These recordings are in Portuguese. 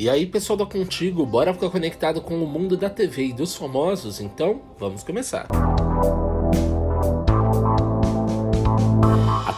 E aí, pessoal da Contigo, bora ficar conectado com o mundo da TV e dos famosos? Então, vamos começar.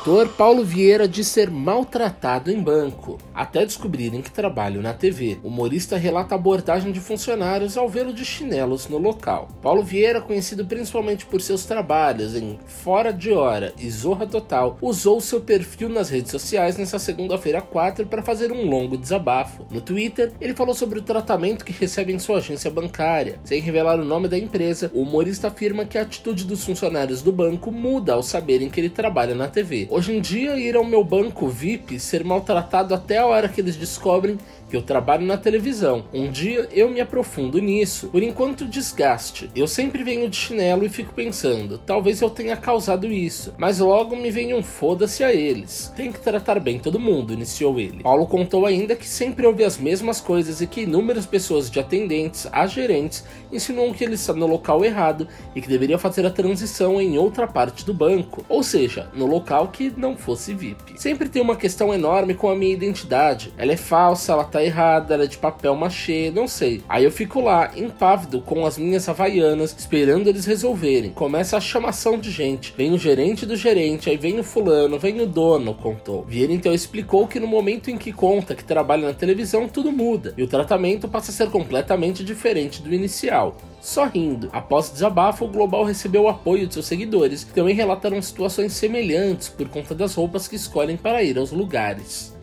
Ator Paulo Vieira diz ser maltratado em banco, até descobrirem que trabalha na TV. O humorista relata abordagem de funcionários ao vê-lo de chinelos no local. Paulo Vieira, conhecido principalmente por seus trabalhos em Fora de Hora e Zorra Total, usou seu perfil nas redes sociais nessa segunda-feira 4 para fazer um longo desabafo. No Twitter, ele falou sobre o tratamento que recebe em sua agência bancária. Sem revelar o nome da empresa, o humorista afirma que a atitude dos funcionários do banco muda ao saberem que ele trabalha na TV. Hoje em dia, ir ao meu banco VIP ser maltratado até a hora que eles descobrem que eu trabalho na televisão. Um dia eu me aprofundo nisso. Por enquanto, desgaste. Eu sempre venho de chinelo e fico pensando, talvez eu tenha causado isso. Mas logo me vem um foda-se a eles. Tem que tratar bem todo mundo, iniciou ele. Paulo contou ainda que sempre ouve as mesmas coisas e que inúmeras pessoas de atendentes a gerentes insinuam que ele está no local errado e que deveria fazer a transição em outra parte do banco. Ou seja, no local que não fosse VIP. Sempre tem uma questão enorme com a minha identidade. Ela é falsa, ela tá errada, ela é de papel machê, não sei. Aí eu fico lá, impávido, com as minhas havaianas, esperando eles resolverem. Começa a chamação de gente. Vem o gerente do gerente, aí vem o fulano, vem o dono, contou. Vieira então explicou que no momento em que conta que trabalha na televisão, tudo muda. E o tratamento passa a ser completamente diferente do inicial sorrindo. Após o desabafo, o Global recebeu o apoio de seus seguidores, que também relataram situações semelhantes por conta das roupas que escolhem para ir aos lugares.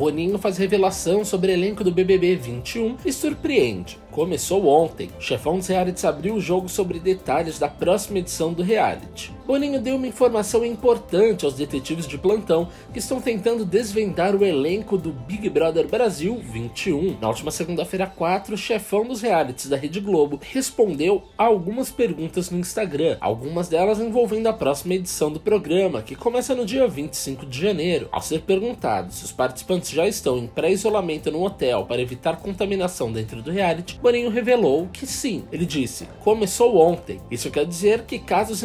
Boninho faz revelação sobre elenco do BBB 21 e surpreende. Começou ontem. O chefão dos realities abriu o jogo sobre detalhes da próxima edição do reality. Boninho deu uma informação importante aos detetives de plantão que estão tentando desvendar o elenco do Big Brother Brasil 21. Na última segunda-feira 4, o chefão dos realities da Rede Globo respondeu a algumas perguntas no Instagram, algumas delas envolvendo a próxima edição do programa, que começa no dia 25 de janeiro. Ao ser perguntado se os participantes já estão em pré-isolamento no hotel para evitar contaminação dentro do reality, Boninho revelou que sim. Ele disse: começou ontem. Isso quer dizer que caso os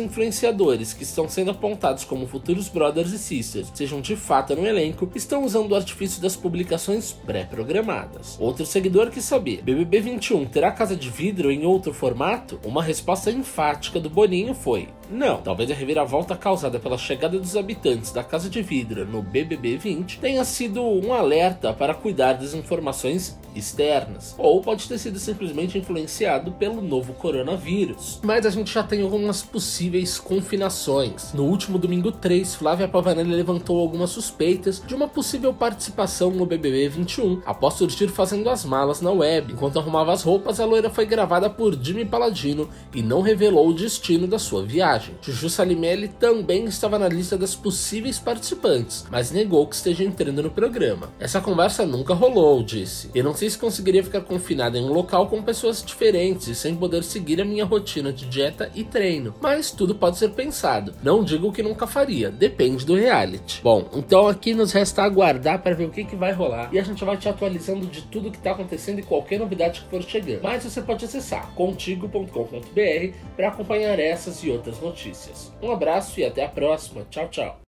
influenciadores que estão sendo apontados como futuros brothers e sisters sejam de fato no elenco, estão usando o artifício das publicações pré-programadas. Outro seguidor quis saber: BBB 21 terá casa de vidro em outro formato? Uma resposta enfática do Boninho foi: não. Talvez a reviravolta causada pela chegada dos habitantes da Casa de Vidro no BBB 20 tenha sido um alerta para cuidar das informações externas, ou pode ter sido simplesmente influenciado pelo novo coronavírus. Mas a gente já tem algumas possíveis confinações. No último domingo 3, Flávia Pavanelli levantou algumas suspeitas de uma possível participação no BBB 21 após surgir fazendo as malas na web. Enquanto arrumava as roupas, a loira foi gravada por Jimmy Paladino e não revelou o destino da sua viagem viagem. Juju Salimelli também estava na lista das possíveis participantes, mas negou que esteja entrando no programa. Essa conversa nunca rolou, disse. Eu não sei se conseguiria ficar confinada em um local com pessoas diferentes e sem poder seguir a minha rotina de dieta e treino, mas tudo pode ser pensado. Não digo que nunca faria, depende do reality. Bom, então aqui nos resta aguardar para ver o que, que vai rolar e a gente vai te atualizando de tudo que está acontecendo e qualquer novidade que for chegando. Mas você pode acessar contigo.com.br para acompanhar essas e outras notícias. Um abraço e até a próxima. Tchau, tchau.